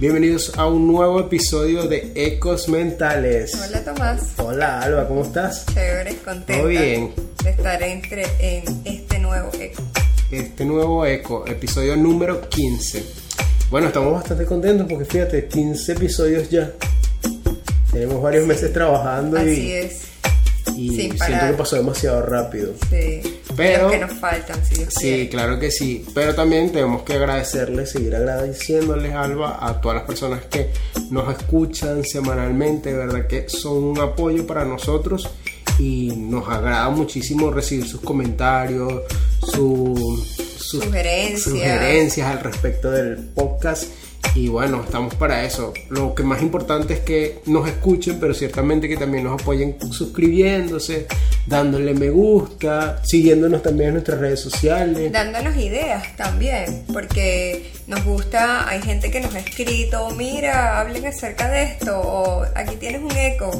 Bienvenidos a un nuevo episodio de Ecos Mentales. Hola Tomás. Hola Alba, ¿cómo estás? Chévere, contenta. Todo bien. De estar entre, en este nuevo eco. Este nuevo Eco, episodio número 15. Bueno, estamos bastante contentos porque fíjate, 15 episodios ya. Tenemos varios meses trabajando Así y, es. Y Sin siento parar. que pasó demasiado rápido. Sí. Pero- Los que nos faltan, si Dios Sí, quiere. claro que sí. Pero también tenemos que agradecerles, seguir agradeciéndoles, Alba, a todas las personas que nos escuchan semanalmente. De verdad que son un apoyo para nosotros y nos agrada muchísimo recibir sus comentarios, su- sus Sugerencias. sugerencias al respecto del podcast. Y bueno, estamos para eso. Lo que más importante es que nos escuchen, pero ciertamente que también nos apoyen suscribiéndose, dándole me gusta, siguiéndonos también en nuestras redes sociales. Dándonos ideas también, porque nos gusta, hay gente que nos ha escrito, mira, hablen acerca de esto, o aquí tienes un eco.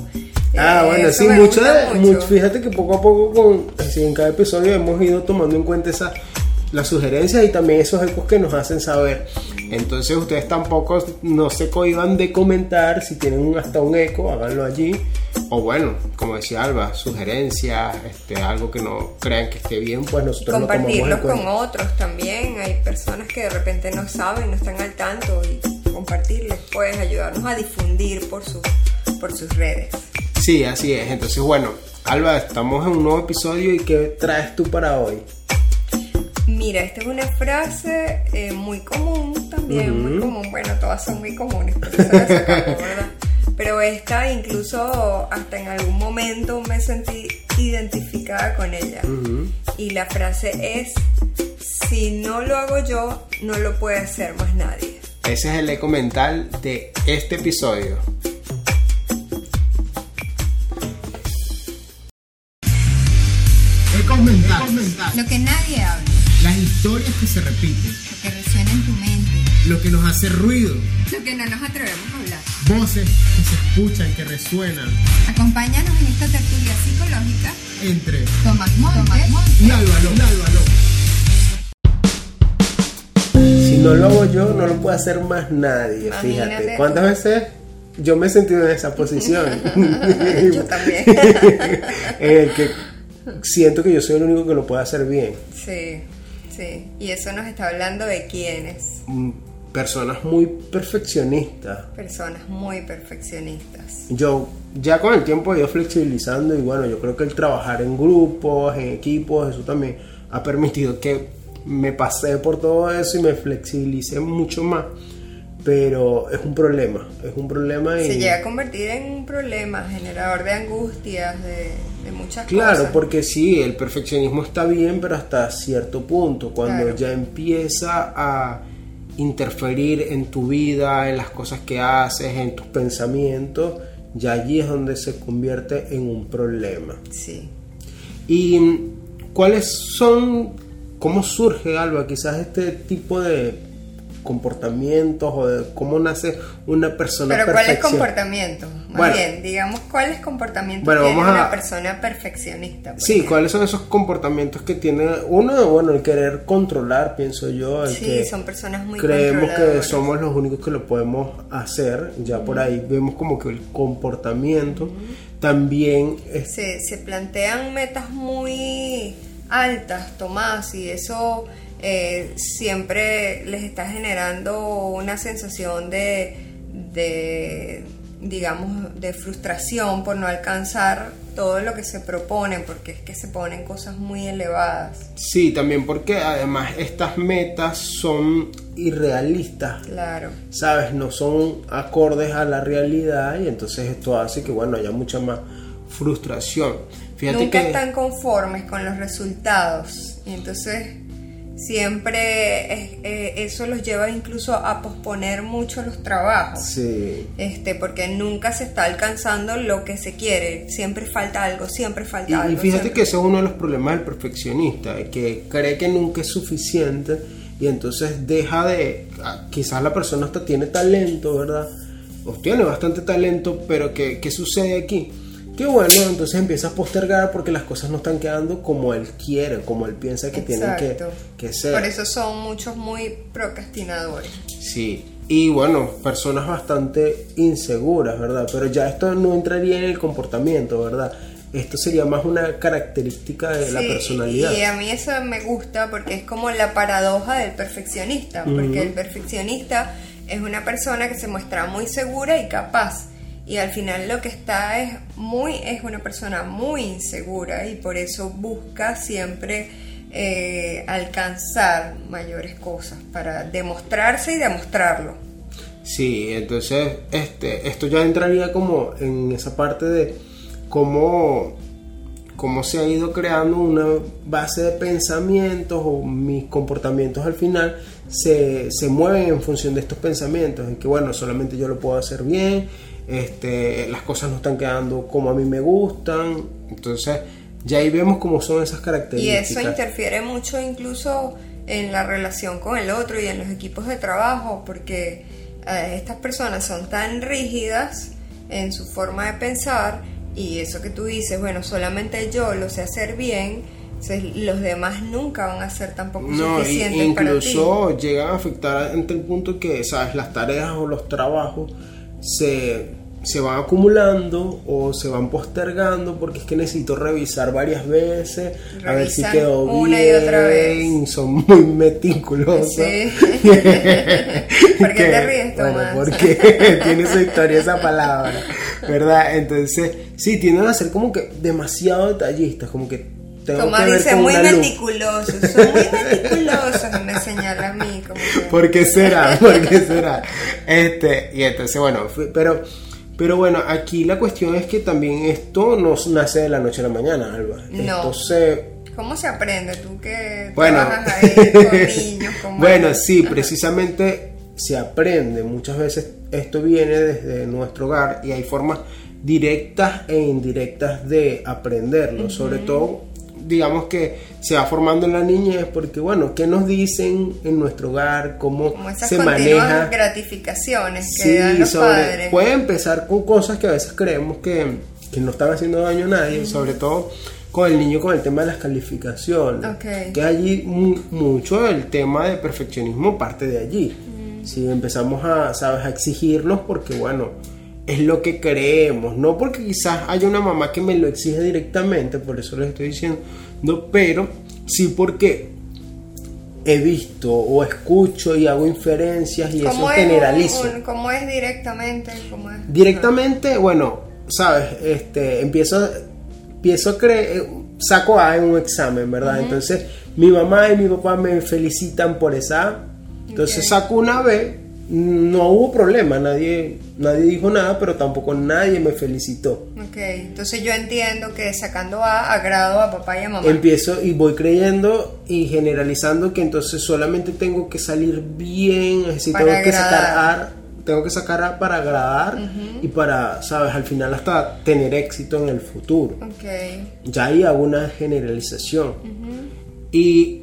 Ah, Eh, bueno, sí, mucho. mucho- fíjate que poco a poco con, así en cada episodio hemos ido tomando en cuenta esa, las sugerencias y también esos ecos que nos hacen saber. Entonces ustedes tampoco no se cohiban de comentar si tienen un- hasta un eco, háganlo allí. O bueno, como decía Alba, sugerencias, este, algo que no crean que esté bien, pues nosotros lo tomamos en compartirlos con otros también. Hay personas que de repente no saben, no están al tanto y compartirles puede ayudarnos a difundir por, sus por sus redes. Sí, así es. Entonces, bueno, Alba, estamos en un nuevo episodio y ¿qué traes tú para hoy? Mira, esta es una frase eh, muy común también, muy común. Bueno, todas son muy comunes, la sacamos, ¿verdad? Pero esta incluso hasta en algún momento me sentí identificada con ella. Y la frase es, si no lo hago yo, no lo puede hacer más nadie. Ese es el eco mental de este episodio. Ecos mentales. Lo que nadie habla, historias que se repiten. lo que resuena en tu mente, Lo que nos hace ruido. lo que no nos atrevemos a hablar. Voces que se escuchan, que resuenan. Acompáñanos en esta tertulia psicológica. Entre Tomás Montes, y Álvaro. Si no lo hago yo, no lo puede hacer más nadie. Fíjate. ¿Cuántas veces yo me he sentido en esa posición? Yo también. en el que siento que yo soy el único que lo puede hacer bien. Sí, sí. Y eso nos está hablando de quiénes. Mm, Personas muy perfeccionistas. Personas muy perfeccionistas. Yo ya con el tiempo he ido flexibilizando y bueno, yo creo que el trabajar en grupos, en equipos, eso también ha permitido que me pasé por todo eso y me flexibilicé mucho más. Pero es un problema, es un problema y... Se llega a convertir en un problema, generador de angustias, de, de muchas Claro, cosas. porque sí, el perfeccionismo está bien, pero hasta cierto punto, cuando Claro. ya empieza a interferir en tu vida, en las cosas que haces, en tus pensamientos, ya allí es donde se convierte en un problema. Sí. ¿Y cuáles son, cómo surge, Alba, quizás este tipo de comportamientos o de cómo nace una persona Pero ¿cuáles perfeccion- comportamientos? Más Bueno. bien, digamos, ¿cuáles comportamientos Bueno, tiene vamos a- una persona perfeccionista? Sí, ejemplo? ¿cuáles son esos comportamientos que tiene uno? Bueno, el querer controlar, pienso yo. El Sí, que son personas muy creemos que somos los únicos que lo podemos hacer. Ya por ahí vemos como que el comportamiento también es se, se plantean metas muy altas, Tomás, y eso eh, siempre les está generando una sensación de, de, digamos, de frustración por no alcanzar todo lo que se proponen, porque es que se ponen cosas muy elevadas. Sí, también porque además estas metas son irrealistas. Claro. ¿Sabes? No son acordes a la realidad y entonces esto hace que, bueno, haya mucha más frustración. Fíjate Nunca que... están conformes con los resultados y entonces siempre eh, eso los lleva incluso a posponer mucho los trabajos. Sí. Este, porque nunca se está alcanzando lo que se quiere, siempre falta algo, siempre falta Y, y algo. fíjate siempre- que ese es uno de los problemas del perfeccionista, que cree que nunca es suficiente y entonces deja de, ah, quizás la persona hasta tiene talento, ¿verdad? O tiene bastante talento, pero ¿qué, qué sucede aquí? Que bueno, entonces empieza a postergar porque las cosas no están quedando como él quiere, como él piensa que tienen que, Exacto. que ser. Por eso son muchos muy procrastinadores. Sí, y bueno, personas bastante inseguras, ¿verdad? Pero ya esto no entraría en el comportamiento, ¿verdad? Esto sería más una característica de la personalidad. Y a mí eso me gusta porque es como la paradoja del perfeccionista, porque el perfeccionista es una persona que se muestra muy segura y capaz. Y al final lo que está es muy, es una persona muy insegura y por eso busca siempre eh, alcanzar mayores cosas para demostrarse y demostrarlo. Sí, entonces este, esto ya entraría como en esa parte de cómo, cómo se ha ido creando una base de pensamientos o mis comportamientos al final se, se mueven en función de estos pensamientos, en que bueno, solamente yo lo puedo hacer bien, este, las cosas no están quedando como a mí me gustan, entonces ya ahí vemos cómo son esas Y características. eso interfiere mucho incluso en la relación con el otro y en los equipos de trabajo, porque eh, estas personas son tan rígidas en su forma de pensar y eso que tú dices, bueno, solamente yo lo sé hacer bien, los demás nunca van a ser tampoco No, y- suficientes para ti. incluso llegan a afectar entre el punto que, ¿sabes? Las tareas o los trabajos se, se van acumulando o se van postergando porque es que necesito revisar varias veces, a ver si quedó una y bien, otra vez. son muy meticulosos. Sí. ¿Por qué te ríes, Bueno, Tomás? porque tiene su historia esa palabra, ¿verdad? Entonces, sí, tienden a ser como que demasiado detallistas, como que tengo ver dice muy meticulosos, son muy meticulosos me señala a mí como que... ¿Por qué será? ¿Por qué será? Este, y entonces, bueno, pero, pero bueno, aquí la cuestión es que también esto no nace de la noche a la mañana, Alba. No. Esto se... ¿Cómo se aprende tú que Bueno, trabajas ahí con niños? Con bueno, sí, precisamente se aprende. Muchas veces esto viene desde nuestro hogar y hay formas directas e indirectas de aprenderlo. Sobre todo, digamos que se va formando en la niñez porque, bueno, ¿qué nos dicen en nuestro hogar? ¿Cómo Como esas se maneja? gratificaciones que Sí, dan los sobre- padres. puede empezar con cosas que a veces creemos que, que no están haciendo daño a nadie, sobre todo con el niño con el tema de las calificaciones. Ok. Que allí mu- mucho el tema de perfeccionismo parte de allí. Mm. Si empezamos a, sabes, a exigirnos porque bueno, es lo que creemos, no porque quizás haya una mamá que me lo exige directamente, por eso les estoy diciendo, no, pero sí porque he visto o escucho y hago inferencias y eso ¿Cómo es, generalizo. un- ¿Cómo es directamente? ¿Cómo es? Directamente, bueno, sabes, este, empiezo, empiezo a creer, saco A en un examen, ¿verdad? Entonces, mi mamá y mi papá me felicitan por esa A. Entonces saco una B, no hubo problema, nadie, nadie dijo nada, pero tampoco nadie me felicitó. Ok, entonces yo entiendo que sacando A agrado a papá y a mamá. Empiezo y voy creyendo y generalizando que entonces solamente tengo que salir bien, es decir, Para tengo que sacar agradar. A, tengo que sacar A para agradar y para, sabes, al final hasta tener éxito en el futuro. Ok, Ya ahí hago una generalización. ¿Y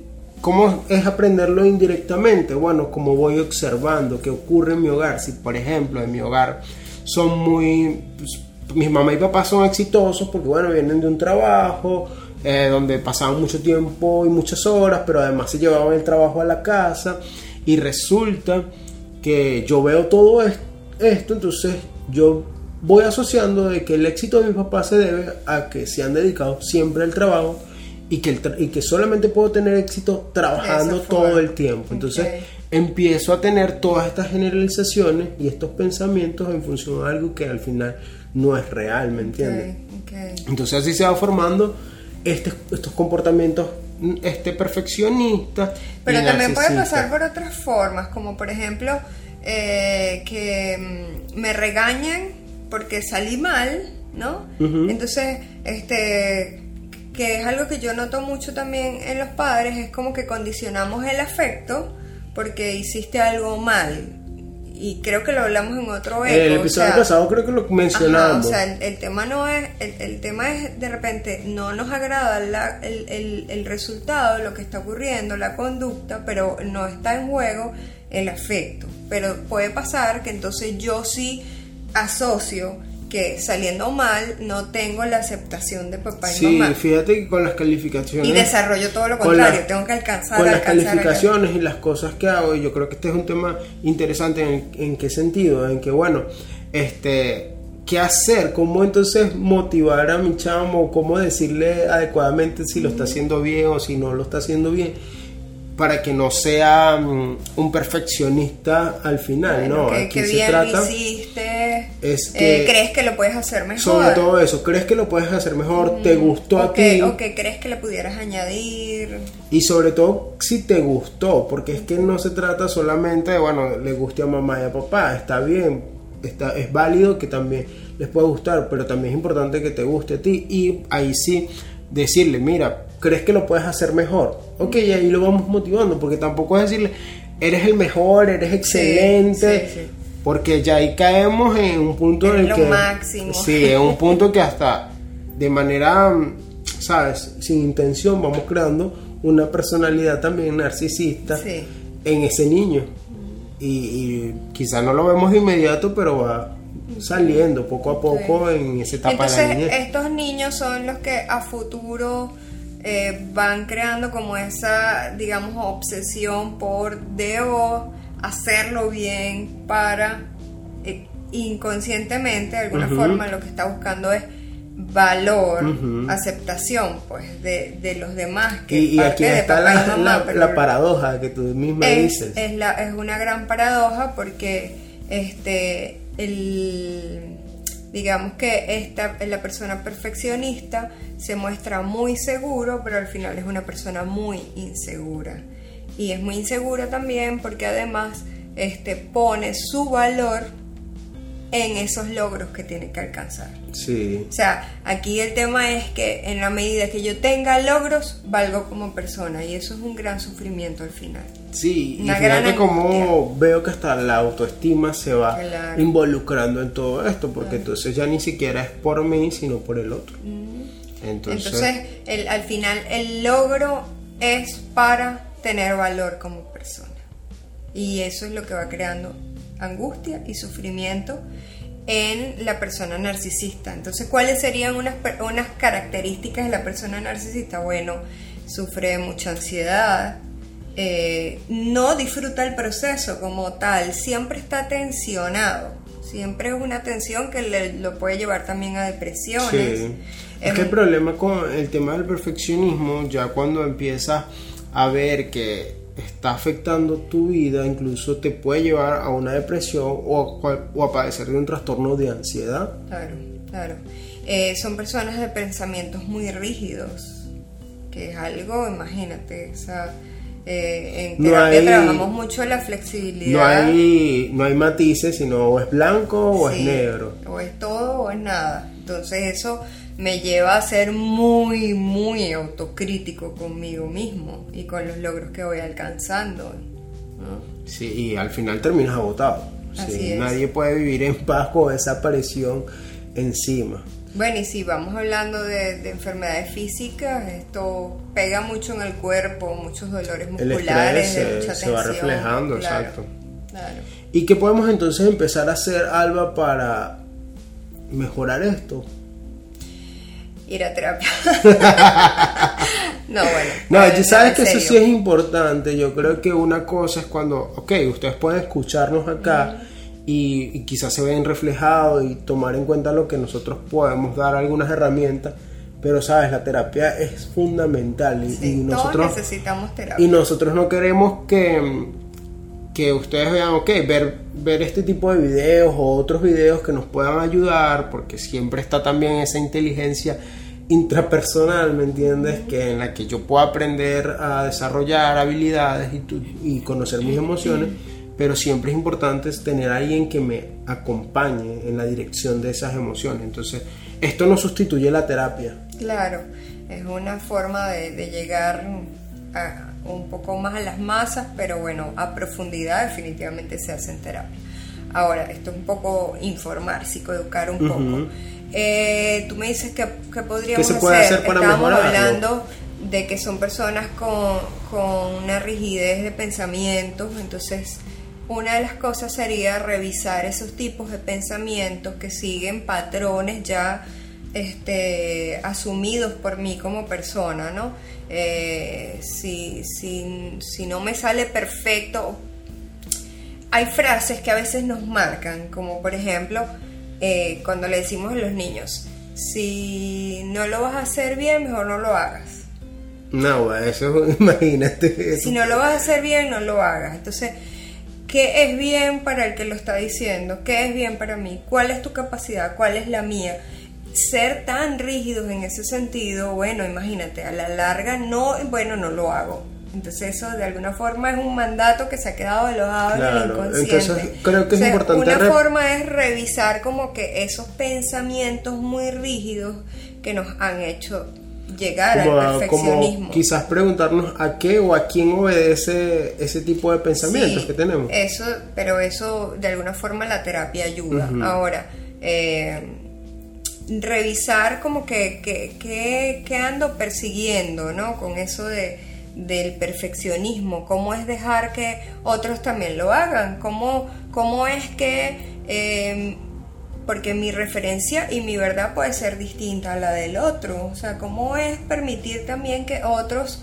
cómo es aprenderlo indirectamente? Bueno, como voy observando qué ocurre en mi hogar. Si, por ejemplo, en mi hogar son muy... pues, mis mamá y papá son exitosos porque, bueno, vienen de un trabajo eh, donde pasaban mucho tiempo y muchas horas, pero además se llevaban el trabajo a la casa y resulta que yo veo todo es- esto, entonces yo voy asociando de que el éxito de mis papás se debe a que se han dedicado siempre al trabajo y que, el y que solamente puedo tener éxito trabajando todo el tiempo. Entonces empiezo a tener todas estas generalizaciones y estos pensamientos en función de algo que al final no es real, ¿me entiendes? ok, ok. Entonces así se va formando este- estos comportamientos mm, este perfeccionistas. Pero también puede pasar por otras formas, como por ejemplo eh, que mm, me regañan porque salí mal, ¿no? Entonces, este, que es algo que yo noto mucho también en los padres, es como que condicionamos el afecto porque hiciste algo mal. Y creo que lo hablamos en otro eco. El o episodio sea, pasado creo que lo Ajá, mencionamos. o sea, el, el tema no es, el, el tema es de repente no nos agrada la- el, el- el resultado, lo que está ocurriendo, la conducta, pero no está en juego el afecto. Pero puede pasar que entonces yo sí asocio que saliendo mal no tengo la aceptación de papá y Sí, mamá. fíjate que con las calificaciones... Y desarrollo todo lo con contrario, la- tengo que alcanzar, con las alcanzar, calificaciones y las cosas que hago y yo creo que este es un tema interesante en, en qué sentido en que bueno este qué hacer cómo entonces motivar a mi chamo cómo decirle adecuadamente si lo está haciendo bien o si no lo está haciendo bien para que no sea mm, un perfeccionista al final Bueno, no que, aquí que se bien trata hiciste, es eh, crees que lo puedes hacer mejor. sobre todo eso crees que lo puedes hacer mejor te gustó o a ti o que crees que le pudieras añadir. Y sobre todo si te gustó, porque es que no se trata solamente de, bueno, le guste a mamá y a papá, está bien, está, es válido que también les pueda gustar, pero también es importante que te guste a ti y ahí sí decirle, mira, ¿crees que lo puedes hacer mejor? Ok, y ahí lo vamos motivando, porque tampoco es decirle, eres el mejor, eres excelente. sí, sí. Porque ya ahí caemos en un punto en Eres el lo que... máximo. Sí, en un punto que hasta de manera, ¿sabes? Sin intención vamos creando una personalidad también narcisista Sí. en ese niño. Y, y quizá no lo vemos de inmediato, pero va saliendo poco a poco en esa etapa de la Entonces, niñez. estos niños son los que a futuro eh, van creando como esa, digamos, obsesión por debo hacerlo bien para eh, inconscientemente, de alguna forma, lo que está buscando es valor, aceptación, pues, de, de los demás. Que Y, y parte aquí de está y la, mamá, la- paradoja que tú misma es, dices. es la, es una gran paradoja porque este el digamos que esta la persona perfeccionista se muestra muy seguro pero al final es una persona muy insegura y es muy insegura también porque además este pone su valor en esos logros que tiene que alcanzar Sí. o sea, aquí el tema es que en la medida que yo tenga logros, valgo como persona y eso es un gran sufrimiento al final. Sí, y Una fíjate gran cómo veo que hasta la autoestima se va Claro. involucrando en todo esto, porque entonces ya ni siquiera es por mí, sino por el otro. Entonces, Entonces, el- al final el logro es para tener valor como persona. Y eso es lo que va creando angustia y sufrimiento en la persona narcisista. Entonces, ¿cuáles serían unas, unas características de la persona narcisista? Bueno, sufre mucha ansiedad, eh, no disfruta el proceso como tal, siempre está tensionado, siempre es una tensión que le, lo puede llevar también a depresiones. Sí. Es Es que el problema con el tema del perfeccionismo, ya cuando empiezas a ver que está afectando tu vida, incluso te puede llevar a una depresión o a, cual- o a padecer de un trastorno de ansiedad. Claro, claro. Eh, son personas de pensamientos muy rígidos, que es algo, imagínate, o sea, eh, en No terapia hay- trabajamos mucho la No flexibilidad. hay, no hay matices, sino o es blanco o es negro. O es todo o es nada. Entonces eso me lleva a ser muy, muy autocrítico conmigo mismo y con los logros que voy alcanzando. ¿no? Sí, y al final terminas agotado. Sí. Nadie puede vivir en paz con esa presión encima. Bueno, y si vamos hablando de, de enfermedades físicas, esto pega mucho en el cuerpo, muchos dolores El musculares, estrés de se- mucha se va reflejando, claro, exacto. Claro. ¿Y qué podemos entonces empezar a hacer, Alba, para mejorar esto? Ir a terapia. no, bueno. No, tú sabes que eso sí es importante. Yo creo que una cosa es cuando, ok, ustedes pueden escucharnos acá y, y quizás se ven reflejados y tomar en cuenta lo que nosotros podemos dar algunas herramientas. Pero, sabes, la terapia es fundamental y, Sí, y todos nosotros necesitamos terapia. y nosotros no queremos que, que ustedes vean, ok, ver, ver este tipo de videos o otros videos que nos puedan ayudar, porque siempre está también esa inteligencia intrapersonal, ¿me entiendes? Que en la que yo puedo aprender a desarrollar habilidades y, tu- y conocer mis emociones, pero siempre es importante tener a alguien que me acompañe en la dirección de esas emociones. Entonces, esto no sustituye la terapia. Claro, es una forma de llegar a- un poco más a las masas, pero bueno, a profundidad definitivamente se hace en terapia. Ahora, esto es un poco informar, psicoeducar un poco. Eh, tú me dices que, que podríamos ¿Qué se puede hacer para Estábamos mejorarlo? hablando de que son personas con, con una rigidez de pensamientos, entonces una de las cosas sería revisar esos tipos de pensamientos que siguen patrones ya este, asumidos por mí como persona, ¿no? Eh, si, si, si no me sale perfecto, hay frases que a veces nos marcan, como por ejemplo, eh, cuando le decimos a los niños, si no lo vas a hacer bien, mejor no lo hagas. No, eso imagínate. eso. Si no lo vas a hacer bien, no lo hagas. Entonces, ¿qué es bien para el que lo está diciendo? ¿Qué es bien para mí? ¿Cuál es tu capacidad? ¿Cuál es la mía? Ser tan rígidos en ese sentido, bueno, imagínate, a la larga no, bueno, no lo hago. Entonces eso de alguna forma es un mandato que se ha quedado alojado en el Claro, inconsciente. entonces creo que es importante Una forma es revisar como que esos pensamientos muy rígidos que nos han hecho llegar como, al como perfeccionismo. quizás preguntarnos a qué o a quién obedece ese tipo de pensamientos Sí, que tenemos. Eso, pero eso de alguna forma la terapia ayuda. Ahora, eh, revisar como que, que, que- que ando persiguiendo, ¿no? Con eso de, del perfeccionismo, cómo es dejar que otros también lo hagan, cómo, cómo es que... eh, porque mi referencia y mi verdad puede ser distinta a la del otro. O sea, cómo es permitir también que otros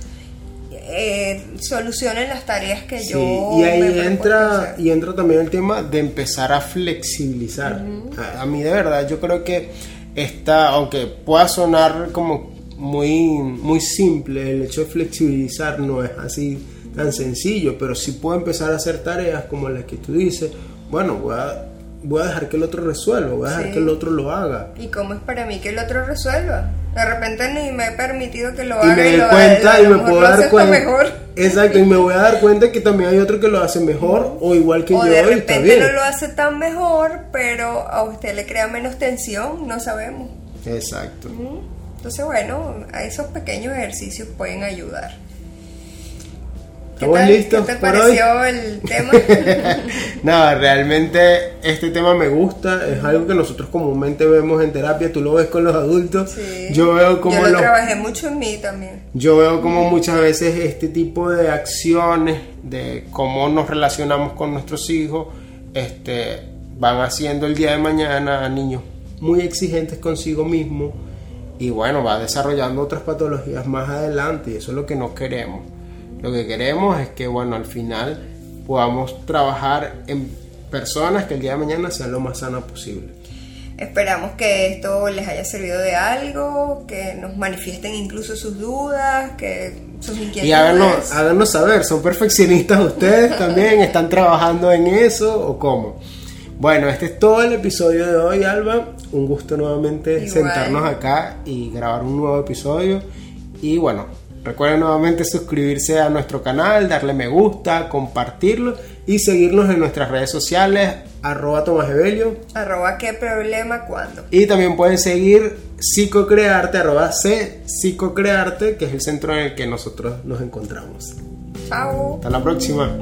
eh, solucionen las tareas que Sí, yo y ahí entra y entra también el tema de empezar a flexibilizar. a, a mí de verdad yo creo que está, aunque pueda sonar como muy muy simple, el hecho de flexibilizar no es así tan sencillo, pero sí puedo empezar a hacer tareas como las que tú dices. Bueno, voy a, voy a dejar que el otro resuelva, voy a dejar Sí. que el otro lo haga. ¿Y cómo es para mí que el otro resuelva? De repente ni me he permitido que lo y haga me y doy lo cuenta y me puedo dar cuenta. mejor. Exacto, y me voy a dar cuenta que también hay otro que lo hace mejor o igual que o yo de está repente bien. no lo hace tan mejor, pero a usted le crea menos tensión, no sabemos. Exacto. Entonces, bueno, a esos pequeños ejercicios pueden ayudar. ¿Qué ¿Estamos tal? listos ¿Qué te pareció el tema? Nada, realmente este tema me gusta, es algo que nosotros comúnmente vemos en terapia, tú lo ves con los adultos, Sí. yo veo como Yo lo los- trabajé mucho en mí también. yo veo como muchas veces este tipo de acciones de cómo nos relacionamos con nuestros hijos, este, van haciendo el día de mañana a niños muy exigentes consigo mismos y bueno, va desarrollando otras patologías más adelante y eso es lo que no queremos. Lo que queremos es que bueno, al final podamos trabajar en personas que el día de mañana sean lo más sanas posible. Esperamos que esto les haya servido de algo, que nos manifiesten incluso sus dudas, que sus inquietudes. Y háganos, háganos saber, ¿son perfeccionistas ustedes también? ¿Están trabajando en eso o cómo? Bueno, este es todo el episodio de hoy, Alba. Un gusto nuevamente Igual. sentarnos acá y grabar un nuevo episodio. Y bueno, recuerden nuevamente suscribirse a nuestro canal, darle me gusta, compartirlo y seguirnos en nuestras redes sociales, arroba Tomás Evelio. Arroba qué problema cuándo. Y también pueden seguir Psicocrearte, arroba C Psicocrearte, que es el centro en el que nosotros nos encontramos. Chao. Hasta la próxima.